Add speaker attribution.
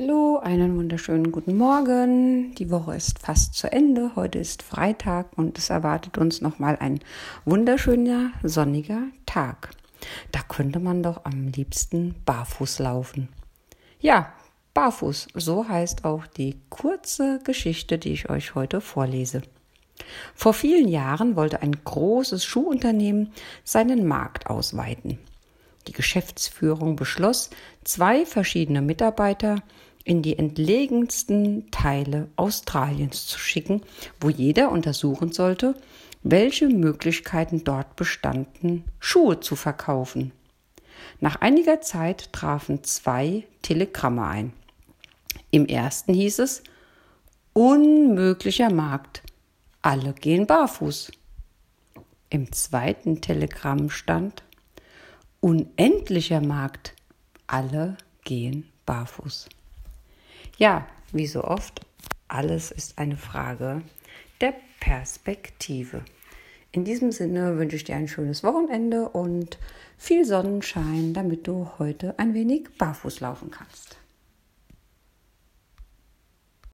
Speaker 1: Hallo, einen wunderschönen guten Morgen. Die Woche ist fast zu Ende. Heute ist Freitag und es erwartet uns nochmal ein wunderschöner sonniger Tag. Da könnte man doch am liebsten barfuß laufen. Ja, barfuß, so heißt auch die kurze Geschichte, die ich euch heute vorlese. Vor vielen Jahren wollte ein großes Schuhunternehmen seinen Markt ausweiten. Die Geschäftsführung beschloss, zwei verschiedene Mitarbeiter in die entlegensten Teile Australiens zu schicken, wo jeder untersuchen sollte, welche Möglichkeiten dort bestanden, Schuhe zu verkaufen. Nach einiger Zeit trafen zwei Telegramme ein. Im ersten hieß es Unmöglicher Markt, alle gehen barfuß. Im zweiten Telegramm stand Unendlicher Markt, alle gehen barfuß. Ja, wie so oft, alles ist eine Frage der Perspektive. In diesem Sinne wünsche ich dir ein schönes Wochenende und viel Sonnenschein, damit du heute ein wenig barfuß laufen kannst.